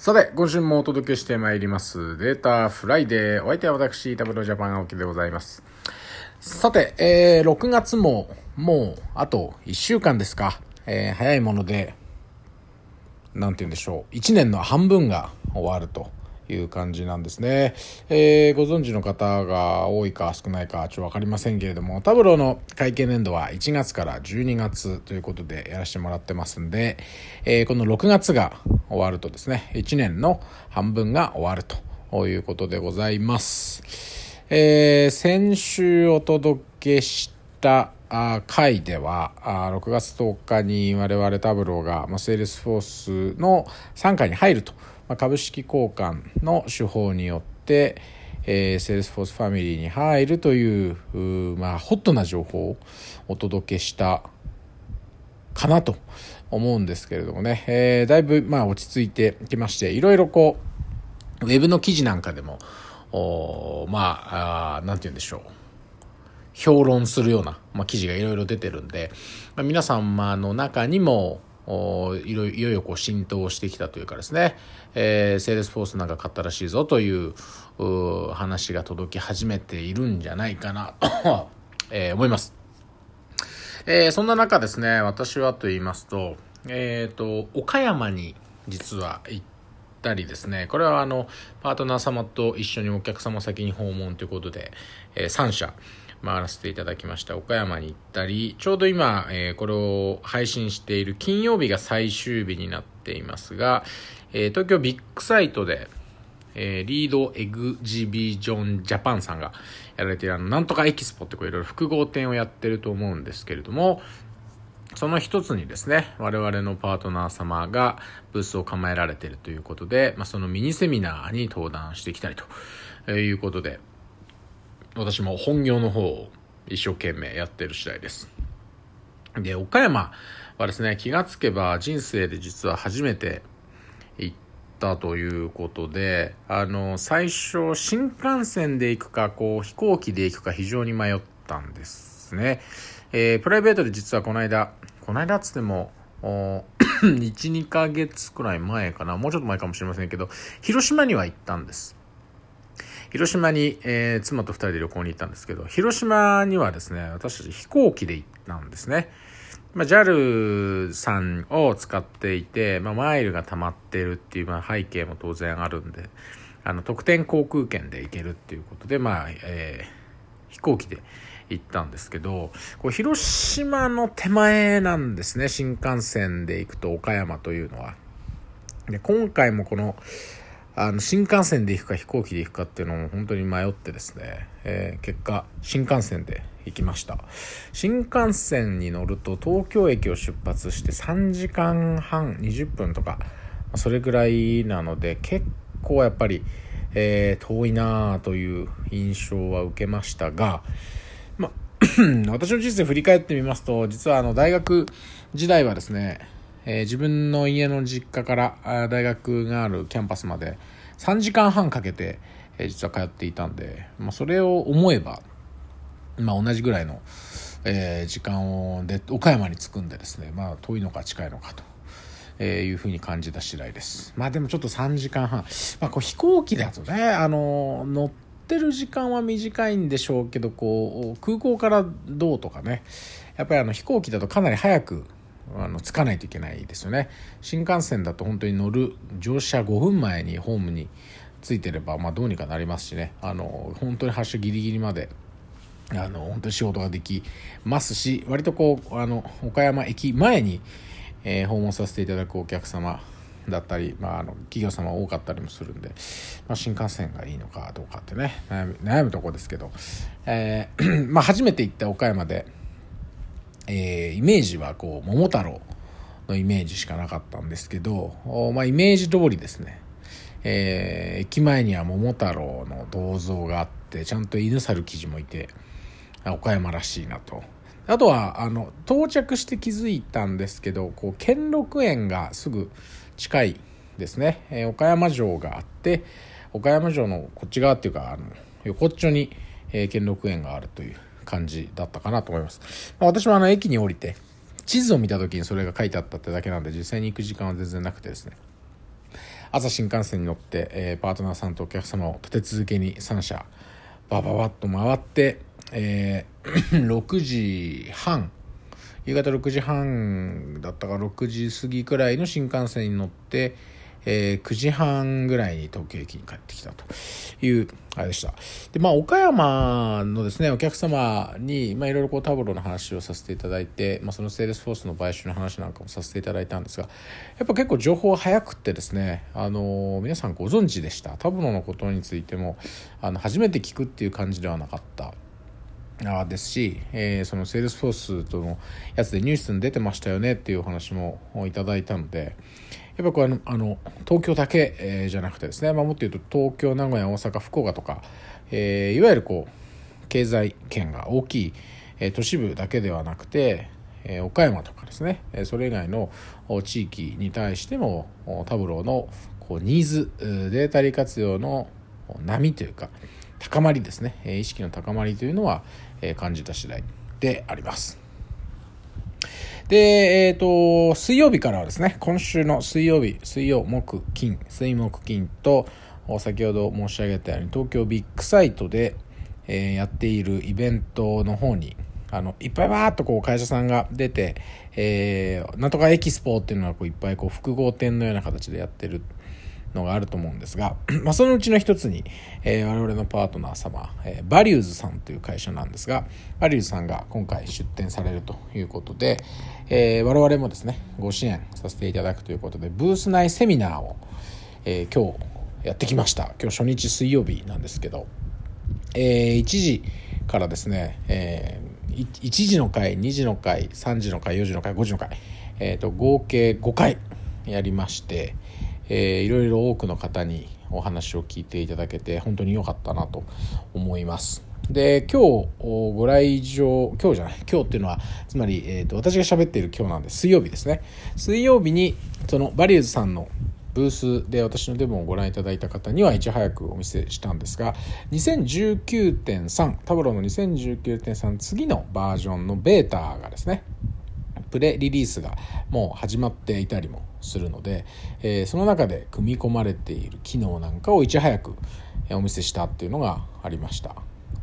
さて、今週もお届けしてまいります。データフライデー。お相手は私、 Tableau Japan 青木でございます。さて、えー、6月も、もう、あと1週間ですか。えー、早いもので、なんて言うんでしょう。1年の半分が終わると。いう感じなんですね。えー、ご存知の方が多いか少ないかちょっとわかりませんけれども、 Tableau の会計年度は1月から12月ということでやらせてもらってますんで、えー、この6月が終わるとですね、1年の半分が終わるということでございます。えー、先週お届けした回では6月10日に我々 Tableau がま Salesforce の傘下に入るとま、株式交換の手法によって、えー、 Salesforce ファミリーに入るというまあ、ホットな情報をお届けしたかなと思うんですけれどもね、えー、だいぶまあ落ち着いてきましていろいろこうウェブの記事なんかでもおまああなんて言うんでしょう。評論するような、まあ、記事がいろいろ出てるんで、まあ、皆様の中にもいろいよこう浸透してきたというかですね、えー、 Salesforce なんか買ったらしいぞという話が届き始めているんじゃないかなと えー、思います。えー、そんな中ですね、私はと言いますと、えっ、ー、と、岡山に実は行ってたりですね、これはあの、パートナー様と一緒にお客様先に訪問ということで、えー、3社、回らせていただきました。岡山に行ったりちょうど今、えー、これを配信している金曜日が最終日になっていますが、えー、東京ビッグサイトで、えー、リードエグジビジョンジャパンさんがやられているあのなんとかエキスポってこういろいろ複合店をやってると思うんですけれどもその一つにですね、我々のパートナー様がブースを構えられているということで、まあ、そのミニセミナーに登壇してきたりということで、私も本業の方を一生懸命やってる次第です。で、岡山はですね、気がつけば人生で実は初めて行ったということで、あの、最初新幹線で行くか、こう飛行機で行くか非常に迷ったんですね。えー、プライベートで実はこの間、この間っつっても、1、2ヶ月くらい前かな、もうちょっと前かもしれませんけど、広島には行ったんです。広島に、えー、妻と2人で旅行に行ったんですけど、広島にはですね、私たち飛行機で行ったんですね。まあ、JAL さんを使っていて、まあ、マイルが溜まってるっていう、まあ、背景も当然あるんで、あの、特典航空券で行けるっていうことで、まあ、えー、飛行機で行ったんですけど、こう広島の手前なんですね、新幹線で行くと岡山というのは。で、今回もこの、あの新幹線で行くか飛行機で行くかっていうのも本当に迷ってですね、えー、結果新幹線で行きました。新幹線に乗ると東京駅を出発して3時間半20分とかそれぐらいなので結構やっぱり、えー、遠いなという印象は受けましたが、私の人生振り返ってみますと実はあの大学時代はですねえー、自分の家の実家から大学があるキャンパスまで3時間半かけて、えー、実は通っていたんで、まあ、それを思えば、まあ、同じぐらいの、えー、時間をで岡山に着くんでですね、まあ、遠いのか近いのかと。え、いうふうに感じた次第です。まあでもちょっと3時間半。まあこう飛行機だとね、あの、乗ってる時間は短いんでしょうけど、こう、空港からどうとかね、やっぱりあの飛行機だとかなり早くあのつかないといけないですよね。新幹線だと本当に乗る乗車5分前にホームについてれば、まあ、どうにかなりますしね。あの本当に発車ギリギリまであの本当に仕事ができますし割とこうあの岡山駅前に、えー、訪問させていただくお客様だったり、まあ、あの企業様多かったりもするんで、まあ、新幹線がいいのかどうかってね悩む悩むとこですけど、えー まあ、初めて行った岡山でえー、イメージはこう桃太郎のイメージしかなかったんですけど、まあ、イメージ通りですね、えー、駅前には桃太郎の銅像があってちゃんと犬猿記事もいて岡山らしいなと。あとはあの到着して気づいたんですけどこう兼六園がすぐ近いですね、えー、岡山城があって岡山城のこっち側っていうかあの横っちょに、えー、兼六園があるという感じだったかなと思います。まあ、私もあの駅に降りて、地図を見た時にそれが書いてあったってだけなんで、実際に行く時間は全然なくてですね。朝新幹線に乗って、えー、パートナーさんとお客様を立て続けに3社バババッと回って、えー、6時半夕方6時半だったか6時過ぎくらいの新幹線に乗って、えー、9時半ぐらいに東京駅に帰ってきたというあれでした。で、まあ、岡山のですね、お客様に、まあ、いろいろこう Tableau の話をさせていただいて、まあ、その Salesforce の買収の話なんかもさせていただいたんですが、やっぱ結構情報早くってですね、あの、皆さんご存知でした。タブローのことについても、あの、初めて聞くっていう感じではなかった。ですし、えー、そのセールスフォースとのやつでニュースに出てましたよねっていうお話もいただいたので、やっぱこれあの東京だけ、えー、じゃなくてですね、まあ、もっと言うと東京名古屋大阪福岡とか、えー、いわゆるこう経済圏が大きい、えー、都市部だけではなくて、えー、岡山とかですね、えー、それ以外の地域に対してもタブローのこうニーズデータ利活用の波というか高まりですね。意識の高まりというのは感じた次第であります。で、えっ、ー、と、水曜日からはですね、今週の水曜日、水曜、木、金、水木金と、先ほど申し上げたように、東京ビッグサイトで、えー、やっているイベントの方に、あの、いっぱいわーっとこう会社さんが出て、えー、なんとかエキスポっていうのはこういっぱいこう複合展のような形でやってるのがあると思うんですが、まあ、そのうちの一つに、えー、我々のパートナー様、えー、バリューズさんという会社なんですが、バリューズさんが今回出展されるということで、えー、我々もですね、ご支援させていただくということで、ブース内セミナーを、えー、今日やってきました。今日初日水曜日なんですけど、えー、1時からですね、えー、1時の回、2時の回、3時の回、4時の回、5時の回、えーと、合計5回やりまして、えー、いろいろ多くの方にお話を聞いていただけて本当に良かったなと思います。で今日ご来場今日じゃない今日っていうのはつまり、えーと、私が喋っている今日なんで水曜日ですね水曜日にそのバリューズさんのブースで私のデモをご覧いただいた方にはいち早くお見せしたんですが2019.3タブローの2019.3次のバージョンのベータがですねプレリリースがもう始まっていたりもするので、えー、その中で組み込まれている機能なんかをいち早くお見せしたっていうのがありました。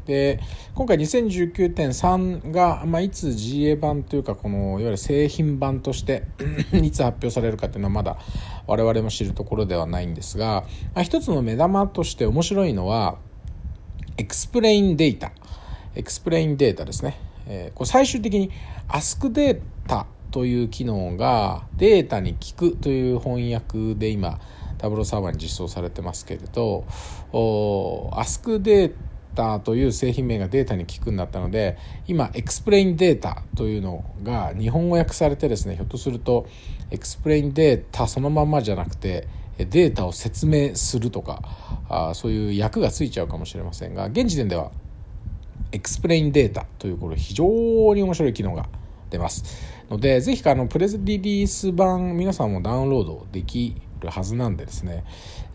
で今回2019.3が、まあ、いつ GA 版というかこのいわゆる製品版として いつ発表されるかっていうのはまだ我々も知るところではないんですが、まあ、一つの目玉として面白いのは Explain Data Explain Data ですね、えー、これ最終的に Ask データという機能がデータに聞くという翻訳で今タブローサーバーに実装されてますけれど Ask データタという製品名がデータに聞くんだったので今 Explain Data というのが日本語訳されてですねひょっとすると Explain Data そのまんまじゃなくてデータを説明するとかあそういう訳がついちゃうかもしれませんが現時点では Explain Data というこれ非常に面白い機能が出ます。のでぜひあのプレスリリース版皆さんもダウンロードできるはずなんでですね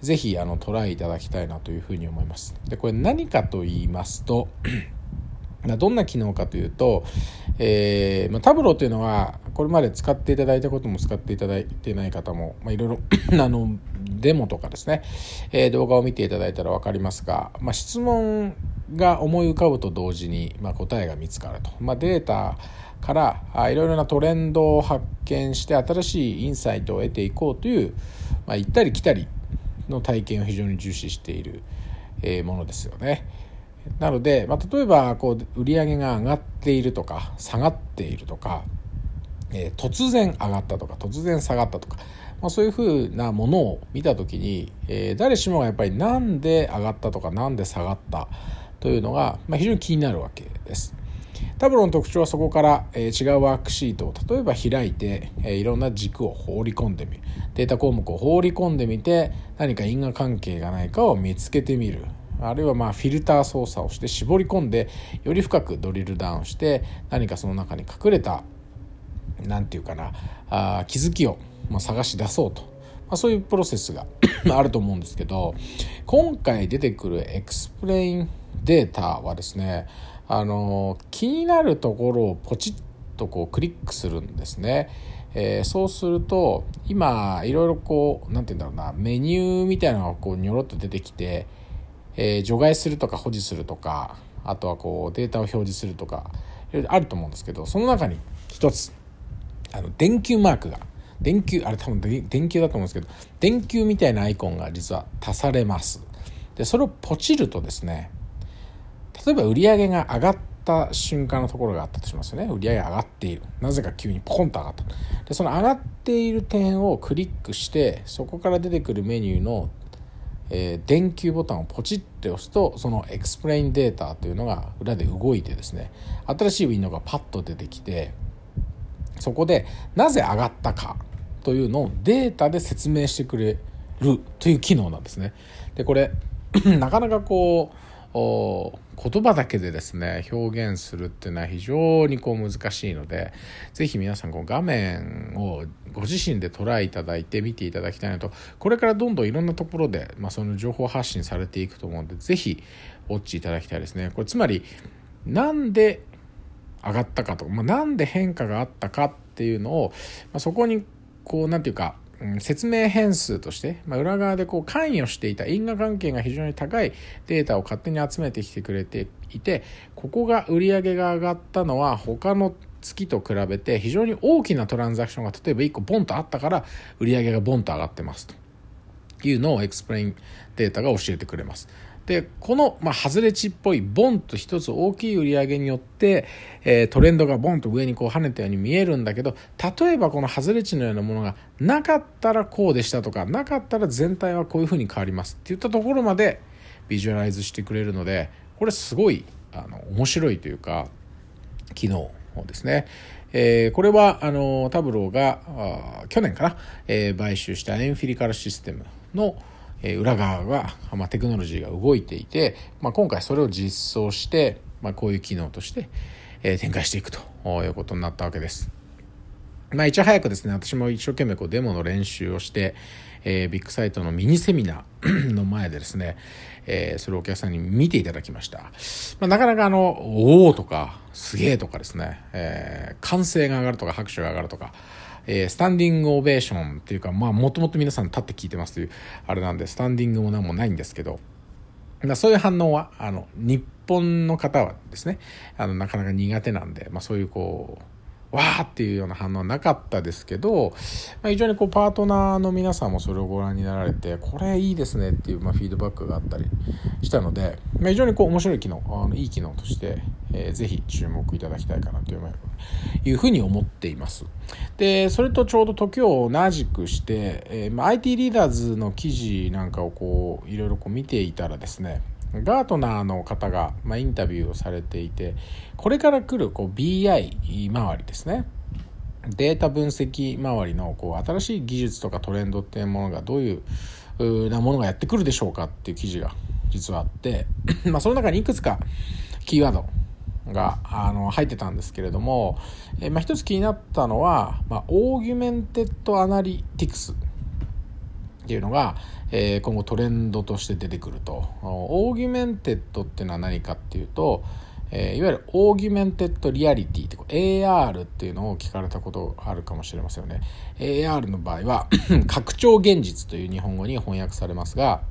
ぜひあのトライいただきたいなというふうに思います。でこれ何かと言いますと どんな機能かというと、えーまあ、タブローというのはこれまで使っていただいたことも使っていただいてない方も、まあ、いろいろ あのデモとかですね、えー、動画を見ていただいたら分かりますが、まあ、質問が思い浮かぶと同時に、まあ、答えが見つかると、まあ、データからあいろいろなトレンドを発見して新しいインサイトを得ていこうという、まあ、行ったり来たりの体験を非常に重視している、えものですよね。なので、まあ、例えばこう売り上げが上がっているとか下がっているとか、えー、突然上がったとか突然下がったとか、まあ、そういうふうなものを見た時に、えー、誰しもがやっぱりなんで上がったとかなんで下がったというのが、まあ、非常に気になるわけです。タブロの特徴はそこから、え、違うワークシートを例えば開いて、え、いろんな軸を放り込んでみる。データ項目を放り込んでみて何か因果関係がないかを見つけてみる。あるいはまあフィルター操作をして絞り込んでより深くドリルダウンして何かその中に隠れた何て言うかなあ気づきを、まあ、探し出そうと、まあ、そういうプロセスが あると思うんですけど今回出てくるエクスプレインデータはですねあの気になるところをポチッとこうクリックするんですね。えー、そうすると今いろいろこう何て言うんだろうなメニューみたいなのがこうニョロっと出てきて、えー、除外するとか保持するとかあとはこうデータを表示するとかいろいろあると思うんですけどその中に一つあの電球マークが電球あれ多分電球だと思うんですけど電球みたいなアイコンが実は足されますでそれをポチるとですね例えば売り上げが上がった瞬間のところがあったとしますよね。売り上げ上がっている。なぜか急にポコンと上がった。でその上がっている点をクリックしてそこから出てくるメニューの、えー、電球ボタンをポチって押すとそのエクスプレインデータというのが裏で動いてですね新しいウィンドウがパッと出てきてそこでなぜ上がったかというのをデータで説明してくれるという機能なんですね。でこれ なかなかこう言葉だけでですね表現するっていうのは非常にこう難しいので是非皆さんこう画面をご自身でトライいただいて見ていただきたいのとこれからどんどんいろんなところで、まあ、その情報発信されていくと思うので是非ウォッチいただきたいですね。これつまりなんで上がったかとか、まあ、なんで変化があったかっていうのを、まあ、そこにこう何て言うか説明変数として、まあ、裏側でこう関与していた因果関係が非常に高いデータを勝手に集めてきてくれていてここが売り上げが上がったのは他の月と比べて非常に大きなトランザクションが例えば1個ボンとあったから売り上げがボンと上がってますというのをエクスプレインデータが教えてくれます。でこの、まあ、外れ値っぽいボンと一つ大きい売り上げによって、えー、トレンドがボンと上にこう跳ねたように見えるんだけど例えばこの外れ値のようなものがなかったらこうでしたとかなかったら全体はこういうふうに変わりますっていったところまでビジュアライズしてくれるのでこれすごいあの面白いというか機能ですね。えー、これはあのタブローが去年かな、えー、買収したエンフィリカルシステムの、え裏側が、まあ、テクノロジーが動いていて、まあ、今回それを実装して、まあ、こういう機能として、え展開していくということになったわけです。まあ、いち早くですね、私も一生懸命こうデモの練習をして、えー、ビッグサイトのミニセミナー の前でですね、えー、それをお客さんに見ていただきました。まあ、なかなかあの、おおとか、すげえとかですね、えー、歓声が上がるとか、拍手が上がるとか、えー、スタンディングオベーションっていうか、まあ、もともと皆さん立って聞いてますという、あれなんで、スタンディングも何もないんですけど、ま、そういう反応は、あの、日本の方はですね、あの、なかなか苦手なんで、まあ、そういうこう、わーっていうような反応はなかったですけど、まあ、非常にこうパートナーの皆さんもそれをご覧になられてこれいいですねっていうまあフィードバックがあったりしたので、まあ、非常にこう面白い機能あのいい機能として、えー、ぜひ注目いただきたいかなというふうに思っています。でそれとちょうど時を同じくして、えーまあ、IT リーダーズの記事なんかをこういろいろこう見ていたらですねガートナーの方が、まあ、インタビューをされていてこれから来るこう BI 周りですね。データ分析周りのこう新しい技術とかトレンドっていうものがどういうなものがやってくるでしょうかっていう記事が実はあって まあその中にいくつかキーワードがあの入ってたんですけれども、えまあ、一つ気になったのは、まあ、 Augmented Analyticsっていうのが、えー、今後トレンドとして出てくると。 Augmented っていうのは何かっていうと、えー、いわゆる Augmented Reality って AR っていうのを聞かれたことあるかもしれませんよね。AR の場合は 拡張現実という日本語に翻訳されますが、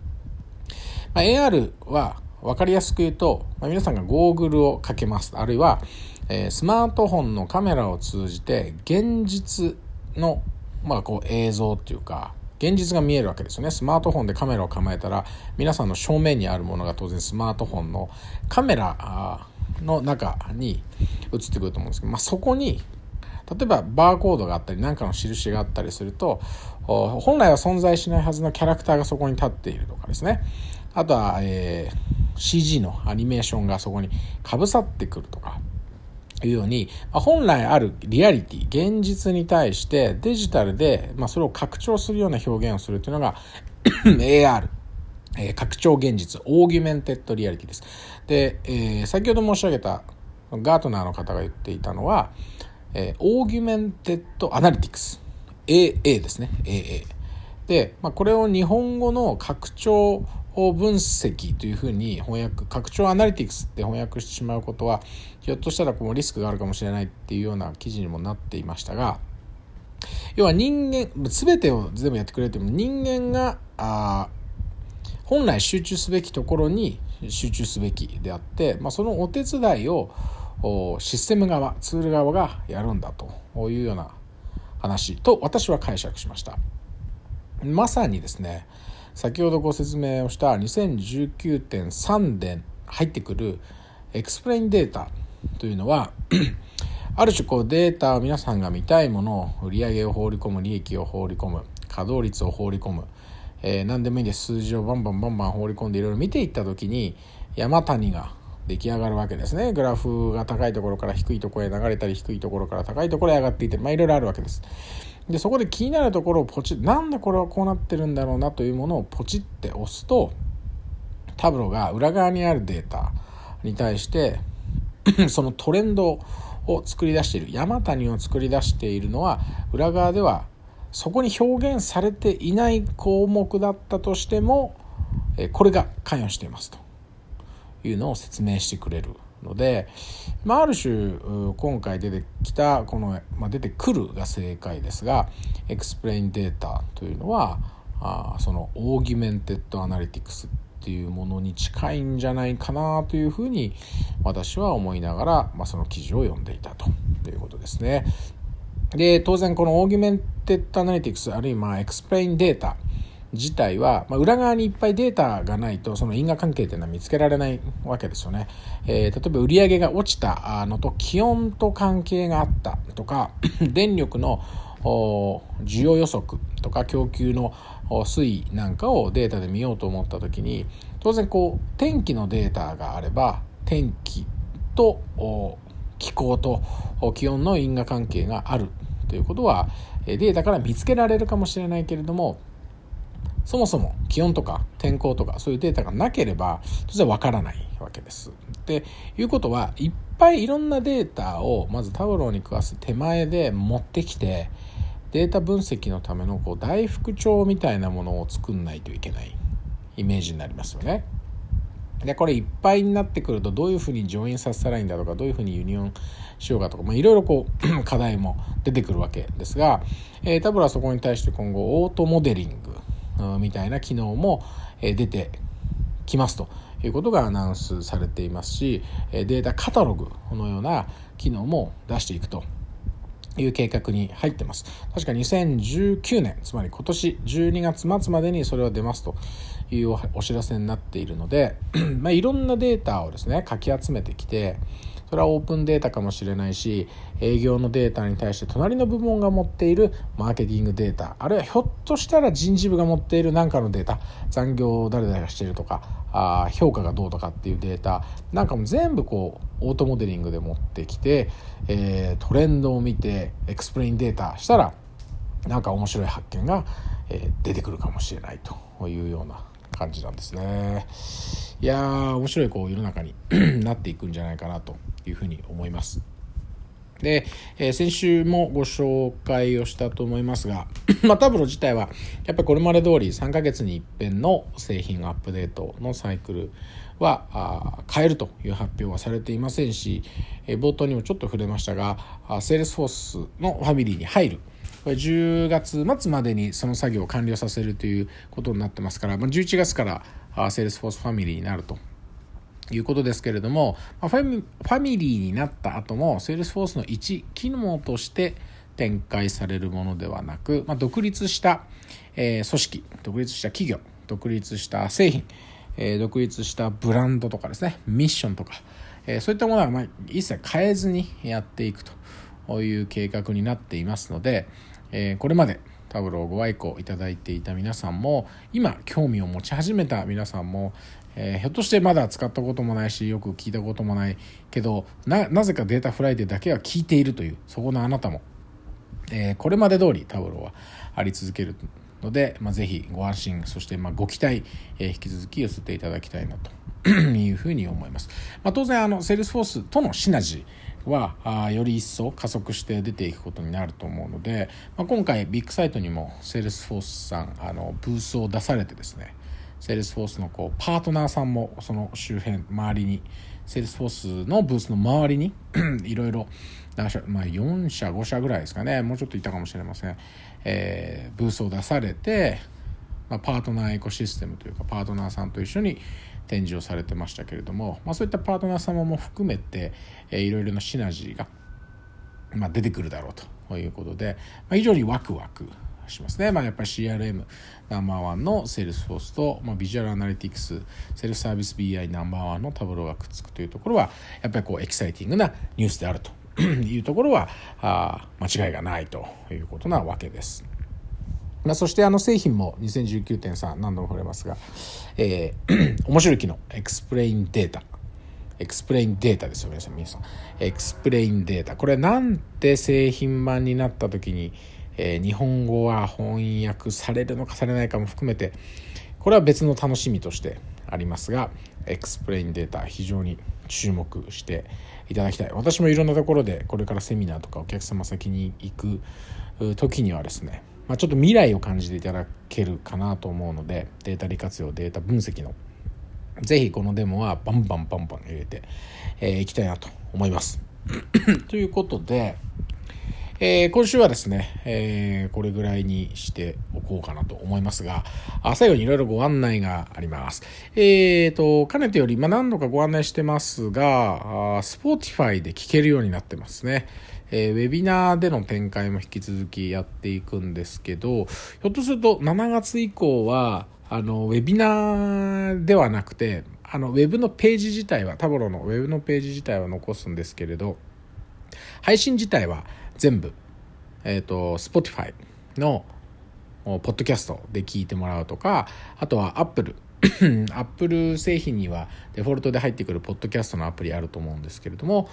まあ、AR は分かりやすく言うと、まあ、皆さんがゴーグルをかけます。あるいは、えー、スマートフォンのカメラを通じて現実の、まあ、こう映像っていうか、現実が見えるわけですよね。スマートフォンでカメラを構えたら、皆さんの正面にあるものが当然スマートフォンのカメラの中に映ってくると思うんですけど、まあ、そこに、例えばバーコードがあったり何かの印があったりすると、本来は存在しないはずのキャラクターがそこに立っているとかですね。あとは、えー、CG のアニメーションがそこにかぶさってくるとか。いうように、ま、本来あるリアリティ、現実に対してデジタルで、ま、それを拡張するような表現をするというのが AR、え、拡張現実、 Augmented Reality です。で、えー、先ほど申し上げたガートナーの方が言っていたのは、えー、 Augmented Analytics、AA ですね、AA。で、まあ、これを日本語の拡張分析というふうに翻訳拡張 Analytics って翻訳してしまうことはひょっとしたらこうリスクがあるかもしれないっていうような記事にもなっていましたが要は人間全てを全部やってくれても人間があ本来集中すべきところに集中すべきであって、まあ、そのお手伝いをシステム側ツール側がやるんだというような話と私は解釈しました。まさにですね先ほどご説明をした2019.3で入ってくるエクスプレインデータというのは ある種こうデータを皆さんが見たいものを売上を放り込む利益を放り込む稼働率を放り込む、えー、何でもいいんで数字をバンバンバンバン放り込んでいろいろ見ていった時に山谷が出来上がるわけですね。グラフが高いところから低いところへ流れたり低いところから高いところへ上がっていてまあいろいろあるわけです。でそこで気になるところをポチッなんでこれはこうなってるんだろうなというものをポチって押すとタブロが裏側にあるデータに対して そのトレンドを作り出している山谷を作り出しているのは裏側ではそこに表現されていない項目だったとしてもこれが関与していますというのを説明してくれる。ので、まあ、ある種今回出てきたこの、まあ、出てくるが正解ですがエクスプレインデータというのはあその Augmented Analytics っていうものに近いんじゃないかなというふうに私は思いながら、まあ、その記事を読んでいたということですね。で当然この Augmented Analytics あるいは Explain Data 自体は、まあ、裏側にいっぱいデータがないとその因果関係っていうのは見つけられないわけですよね。えー、例えば売上が落ちたのと気温と関係があったとか 電力の需要予測とか供給の推移なんかをデータで見ようと思った時に当然こう天気のデータがあれば天気と気候と気温の因果関係があるということはデータから見つけられるかもしれないけれどもそもそも気温とか天候とかそういうデータがなければ当然わからないわけです。でいうことはいっぱいいろんなデータをまずタブローに食わす手前で持ってきてデータ分析のためのこう大副帳みたいなものを作んないといけないイメージになりますよね。でこれいっぱいになってくるとどういうふうに上院させたらいいんだとかどういうふうにユニオンしようかとか、まあ、いろいろこう 課題も出てくるわけですが、えー、タブロはそこに対して今後オートモデリングみたいな機能も出てきますということがアナウンスされていますしデータカタログのような機能も出していくという計画に入ってます。確か2019年、つまり今年12月末までにそれは出ますというお知らせになっているので、まあ、いろんなデータをですね、かき集めてきて、それはオープンデータかもしれないし営業のデータに対して隣の部門が持っているマーケティングデータあるいはひょっとしたら人事部が持っている何かのデータ残業を誰々がしてるとかあ評価がどうとかっていうデータなんかも全部こうオートモデリングで持ってきて、えー、トレンドを見てエクスプレインデータしたらなんか面白い発見が、えー、出てくるかもしれないというような感じなんですね。いやー面白いこう世の中に なっていくんじゃないかなというふうに思います。で、えー、先週もご紹介をしたと思いますが、まあ、タブロ自体はやっぱりこれまで通り3ヶ月に一遍の製品アップデートのサイクルはあ変えるという発表はされていませんし、えー、冒頭にもちょっと触れましたがセールスフォースのファミリーに入る10月末までにその作業を完了させるということになってますから、まあ、11月からセールスフォースファミリーになると。いうことですけれども、ファミファミリーになった後も、Salesforce の一機能として展開されるものではなく、まあ、独立した、えー、組織、独立した企業、独立した製品、えー、独立したブランドとかですね、ミッションとか、えー、そういったものはま一切変えずにやっていくという計画になっていますので、えー、これまでタブローご愛顧いただいていた皆さんも今興味を持ち始めた皆さんもえー、ひょっとしてまだ使ったこともないしよく聞いたこともないけどなぜかデータフライデーだけは聞いているというそこのあなたも、えー、これまで通りタブローはあり続けるので、まあ、ぜひご安心そしてまご期待、えー、引き続き寄せていただきたいなというふうに思います、まあ、当然あのセールスフォースとのシナジーはあより一層加速して出ていくことになると思うので、まあ、今回ビッグサイトにもセールスフォースさんあのブースを出されてですねセールスフォースのこうパートナーさんもその周辺周りにセールスフォースのブースの周りに いろいろまあ、4社5社ぐらいですかねもうちょっといたかもしれません、えー、ブースを出されて、まあ、パートナーエコシステムというかパートナーさんと一緒に展示をされてましたけれども、まあ、そういったパートナー様も含めて、えー、いろいろなシナジーが、まあ、出てくるだろうということで、まあ、非常にワクワクしますね。まあ、やっぱり CRM ナンバーワンの Salesforce と、まあ、ビジュアルアナリティクス、セルフサービス BI ナンバーワンのタブローがくっつくというところは、やっぱりこうエキサイティングなニュースであるというところはあ間違いがないということなわけです。まあ、そしてあの製品も2019.3何度も触れますが、えー、面白い機能 Explain Data。Explain Data ですよ皆さん皆さん。 Explain Data。これなんて製品版になった時に、えー、日本語は翻訳されるのかされないかも含めてこれは別の楽しみとしてありますがエクスプレインデータ非常に注目していただきたい。私もいろんなところでこれからセミナーとかお客様先に行く時にはですね、まあ、ちょっと未来を感じていただけるかなと思うのでデータ利活用データ分析のぜひこのデモはバンバンバンバン入れてい、えー、きたいなと思います。ということで、えー、今週はですね、えー、これぐらいにしておこうかなと思いますが、あ最後にいろいろご案内があります。えーと、かねてより、まあ、何度かご案内してますが、あ Spotify で聞けるようになってますね。えー、ウェビナーでの展開も引き続きやっていくんですけど、ひょっとすると7月以降は、あの、ウェビナーではなくて、あの、ウェブのページ自体は、タボロのウェブのページ自体は残すんですけれど、配信自体は全部、えっ、ー、と、Spotify のポッドキャストで聞いてもらうとか、あとは Apple。Apple 製品にはデフォルトで入ってくるポッドキャストのアプリあると思うんですけれども、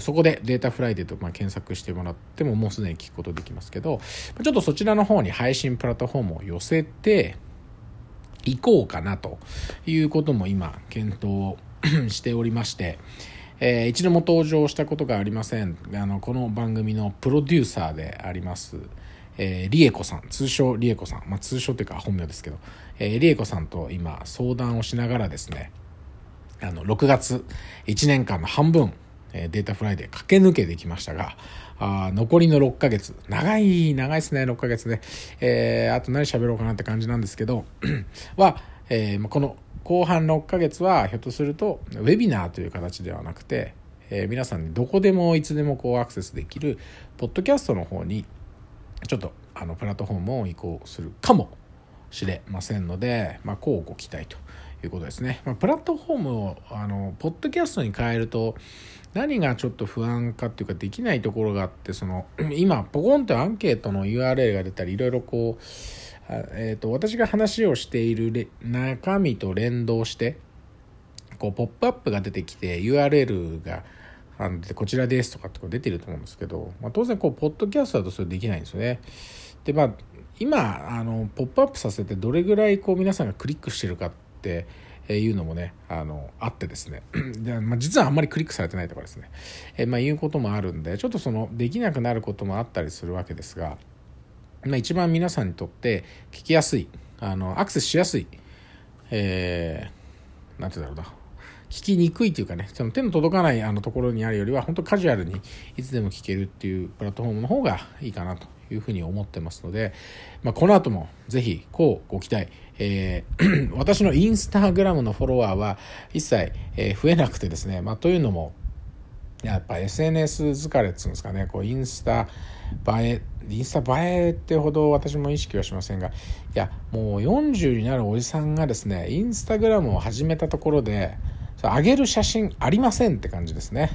そこでデータフライデーとま検索してもらってももうすでに聞くことできますけど、ちょっとそちらの方に配信プラットフォームを寄せていこうかなということも今検討 しておりまして、えー、一度も登場したことがありません。あのこの番組のプロデューサーであります、えー、リエコさん。通称リエコさん、まあ、通称というか本名ですけど、えー、さんと今相談をしながらですねあの6月1年間の半分えデータフライで駆け抜けてきましたが、あ残りの6ヶ月、長い、長いですね、6ヶ月ね。えー、あと何喋ろうかなって感じなんですけど、は、えー、この後半6ヶ月はひょっとするとウェビナーという形ではなくて、えー、皆さんにどこでもいつでもこうアクセスできるポッドキャストの方にちょっとあのプラットフォームを移行するかもしれませんので、まあ、こうご期待ということですね。まあ、プラットフォームをあのポッドキャストに変えると何がちょっと不安かっていうかできないところがあってその 今ポコンとアンケートの URL が出たりいろいろこうえーと、私が話をしている中身と連動してこうポップアップが出てきて URL がこちらですとかってこう出てると思うんですけど、まあ、当然こうポッドキャストだとそれできないんですよね。でまあ今あのポップアップさせてどれぐらいこう皆さんがクリックしてるかっていうのもねあのあってですね で、まあ、実はあんまりクリックされてないとかですね、えまあ、いうこともあるんでちょっとそのできなくなることもあったりするわけですが。まあ、一番皆さんにとって聞きやすいあのアクセスしやすい、えー、て言うんだろうな聞きにくいというかねその手の届かないあのところにあるよりは本当カジュアルにいつでも聞けるっていうプラットフォームの方がいいかなというふうに思ってますので、まあ、この後もぜひこうご期待、えー、私のインスタグラムのフォロワーは一切、え増えなくてですね、まあ、というのもやっぱ SNS 疲れっつうんですかねこうインスタ映えインスタ映えってほど私も意識はしませんがいやもう40になるおじさんがですねインスタグラムを始めたところで上げる写真ありませんって感じですね。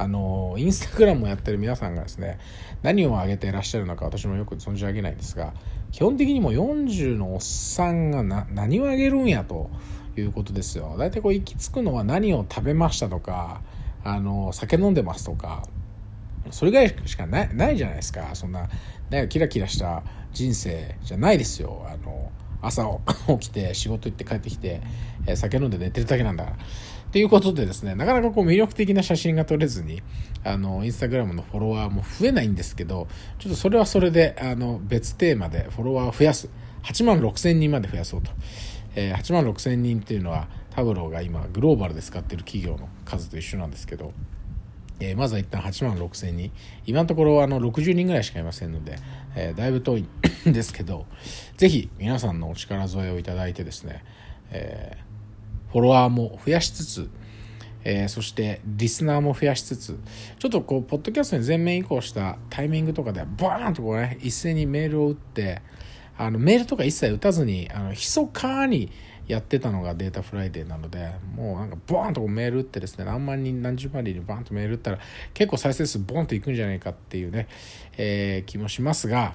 あのインスタグラムをやってる皆さんがですね何を上げていらっしゃるのか私もよく存じ上げないんですが基本的にも40のおっさんが何を上げるんやということですよ。大体こう行き着くのは何を食べましたとかあの酒飲んでますとかそれぐらいしかないないじゃないですか。そんな、ね、キラキラした人生じゃないですよ。あの朝起きて仕事行って帰ってきて、え酒飲んで寝てるだけなんだから。っていうことでですね、なかなかこう魅力的な写真が撮れずに、あの、インスタグラムのフォロワーも増えないんですけど、ちょっとそれはそれで、あの、別テーマでフォロワーを増やす。8万6千人まで増やそうとえー、8万6千人っていうのはタブローが今グローバルで使ってる企業の数と一緒なんですけど、えー、まずは一旦8万6千人今のところあの60人ぐらいしかいませんので、えー、だいぶ遠いんですけどぜひ皆さんのお力添えをいただいてですね、えー、フォロワーも増やしつつえー、そしてリスナーも増やしつつちょっとこうポッドキャストに全面移行したタイミングとかでバーンとこうね一斉にメールを打ってあのメールとか一切打たずにあの密かにやってたのがデータフライデーなのでもうなんかボーンとメール打ってですね何万人何十万人にバーンとメール打ったら結構再生数ボーンといくんじゃないかっていうね、えー、気もしますが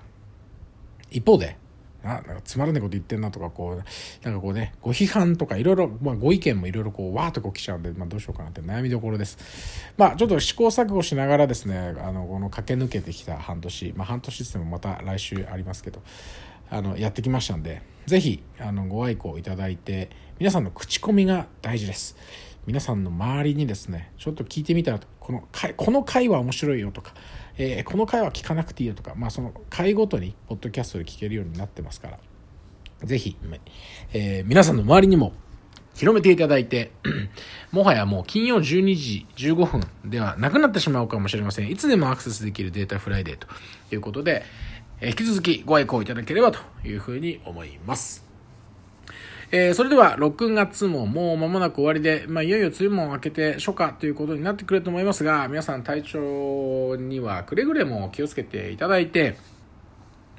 一方でななんかつまらないこと言ってんなとかこうなんかこうねご批判とかいろいろ、ご意見もいろいろこうわーっとこう来ちゃうんで、まあ、どうしようかなって悩みどころです。まあちょっと試行錯誤しながらですねあのこの駆け抜けてきた半年まあ半年ってもまた来週ありますけどあのやってきましたんでぜひあのご愛顧いただいて皆さんの口コミが大事です。皆さんの周りにですねちょっと聞いてみたらこの回この回は面白いよとかえー、この回は聞かなくていいよとか、まあ、その回ごとにポッドキャストで聞けるようになってますからぜひ、えー、皆さんの周りにも広めていただいて、もはやもう金曜12時15分ではなくなってしまうかもしれません。いつでもアクセスできるデータフライデーということで、引き続きご愛顧いただければというふうに思います。えー、それでは6月ももう間もなく終わりで、まあ、いよいよ梅雨も明けて初夏ということになってくると思いますが、皆さん体調にはくれぐれも気をつけていただいて、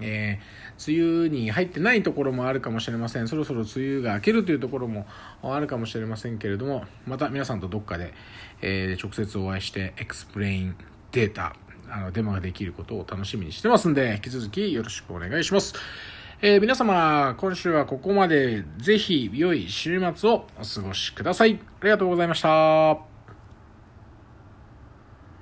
えー、梅雨に入ってないところもあるかもしれません。そろそろ梅雨が明けるというところもあるかもしれませんけれども、また皆さんとどっかで、えー、直接お会いして、エクスプレインデータ、あの、デモができることを楽しみにしてますんで、引き続きよろしくお願いします。えー、皆様、今週はここまで。ぜひ、良い週末をお過ごしください。ありがとうございました。